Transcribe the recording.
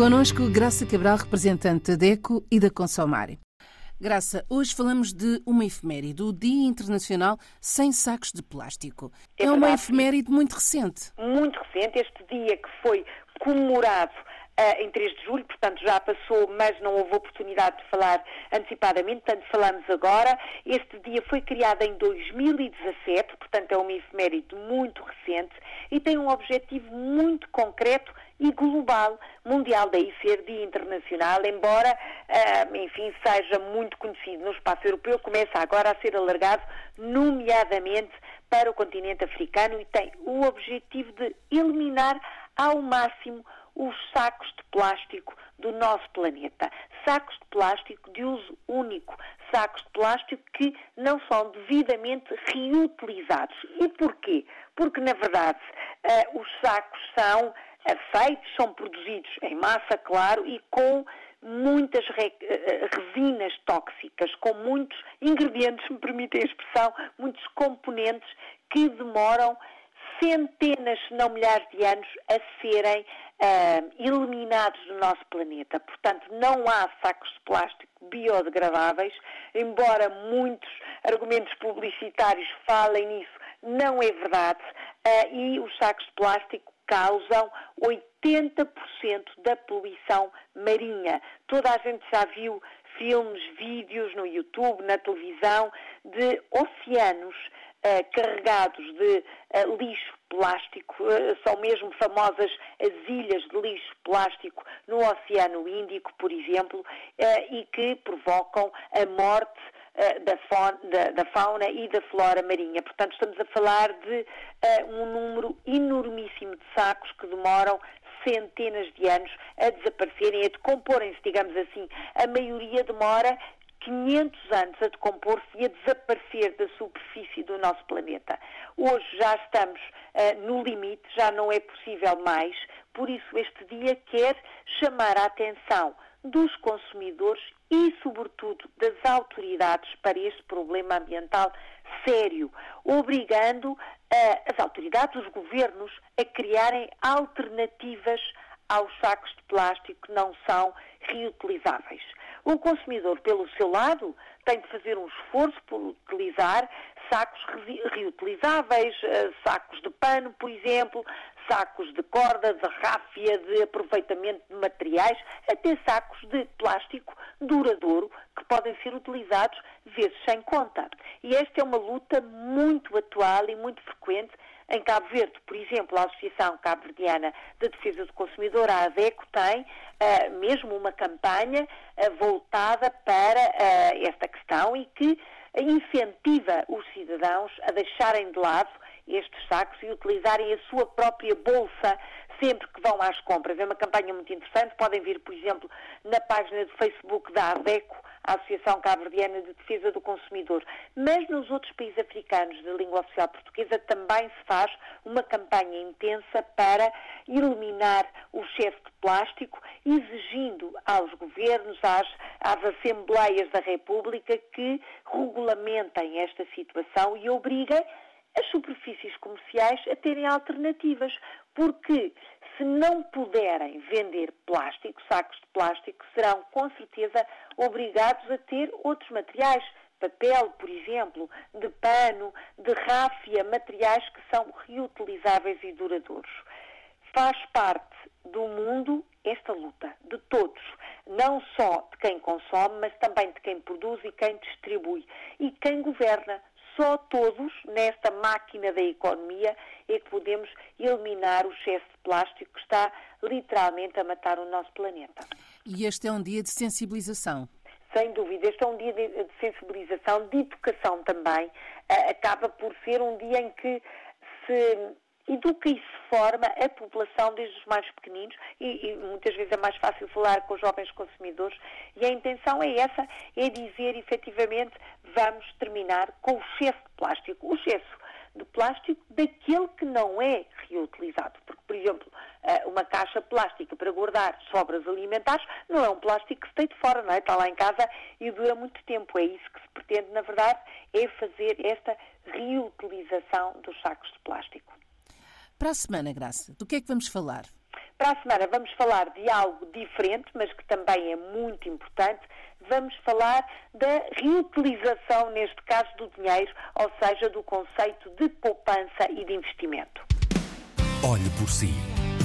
Conosco, Graça Cabral, representante da DECO e da Consomare. Graça, hoje falamos de uma efeméride, o Dia Internacional Sem Sacos de Plástico. É, é uma efeméride muito recente. Muito recente. Este dia que foi comemorado em 3 de julho, portanto já passou, mas não houve oportunidade de falar antecipadamente, portanto falamos agora. Este dia foi criado em 2017, portanto é uma efeméride muito recente e tem um objetivo muito concreto e global, mundial, daí ser dia internacional, embora, uh, enfim, seja muito conhecido no espaço europeu, começa agora a ser alargado, nomeadamente para o continente africano e tem o objetivo de eliminar ao máximo os sacos de plástico do nosso planeta. Sacos de plástico de uso único, sacos de plástico que não são devidamente reutilizados. E porquê? Porque, na verdade, uh, os sacos são feitos, são produzidos em massa, claro, e com muitas eh, eh, resinas tóxicas, com muitos ingredientes, me permitem a expressão, muitos componentes que demoram centenas, se não milhares de anos a serem uh, eliminados do nosso planeta. Portanto, não há sacos de plástico biodegradáveis, embora muitos argumentos publicitários falem nisso, não é verdade. Uh, e os sacos de plástico causam 80% da poluição marinha. Toda a gente já viu filmes, vídeos no YouTube, na televisão, de oceanos carregados de uh, lixo plástico, uh, são mesmo famosas as ilhas de lixo plástico no Oceano Índico, por exemplo, e que provocam a morte eh, da, fauna, da, da, fauna e da flora marinha. Portanto, estamos a falar de uh, um número enormíssimo de sacos que demoram centenas de anos a desaparecerem, a decomporem-se, digamos assim. A maioria demora 500 anos a decompor-se e a desaparecer da superfície do nosso planeta. Hoje já estamos uh, no limite, já não é possível mais, por isso este dia quer chamar a atenção dos consumidores e, sobretudo, das autoridades para este problema ambiental sério, obrigando uh, as autoridades, os governos, a criarem alternativas aos sacos de plástico que não são reutilizáveis. O consumidor, pelo seu lado, tem de fazer um esforço por utilizar sacos reutilizáveis, uh, sacos de pano, por exemplo, sacos de corda, de ráfia, de aproveitamento de materiais, até sacos de plástico duradouro que podem ser utilizados vezes sem conta. E esta é uma luta muito atual e muito frequente em Cabo Verde, por exemplo, a Associação Cabo-Verdiana de Defesa do Consumidor, a ADECO, tem uh, mesmo uma campanha uh, voltada para uh, esta questão e que incentiva os cidadãos a deixarem de lado estes sacos e utilizarem a sua própria bolsa sempre que vão às compras. É uma campanha muito interessante. Podem vir, por exemplo, na página do Facebook da ADECO, a Associação Cabo-Verdiana de Defesa do Consumidor. Mas nos outros países africanos de língua oficial portuguesa também se faz uma campanha intensa para eliminar o excesso de plástico, exigindo aos governos, às, às Assembleias da República que regulamentem esta situação e obriguem as superfícies comerciais a terem alternativas, porque se não puderem vender plástico, sacos de plástico, serão com certeza obrigados a ter outros materiais, papel, por exemplo, de pano, de ráfia, materiais que são reutilizáveis e duradouros. Faz parte do mundo esta luta, de todos, não só de quem consome, mas também de quem produz e quem distribui. E quem governa só todos, nesta máquina da economia, é que podemos eliminar o excesso de plástico que está literalmente a matar o nosso planeta. E este é um dia de sensibilização. Sem dúvida, este é um dia de, sensibilização, de educação também. acaba por ser um dia em que se e se forma a população desde os mais pequeninos e, e, muitas vezes é mais fácil falar com os jovens consumidores e a intenção é essa, é dizer efetivamente vamos terminar com o excesso de plástico. O excesso de plástico daquele que não é reutilizado. Porque, por exemplo, eh, uma caixa plástica para guardar sobras alimentares não é um plástico que se deite fora, não é? Está lá em casa e dura muito tempo. É isso que se pretende, na verdade, é fazer esta reutilização dos sacos de plástico. Para a semana, Graça, do que é que vamos falar? Para a semana vamos falar de algo diferente, mas que também é muito importante. Vamos falar da reutilização, neste caso, do dinheiro, ou seja, do conceito de poupança e de investimento. Olhe por si.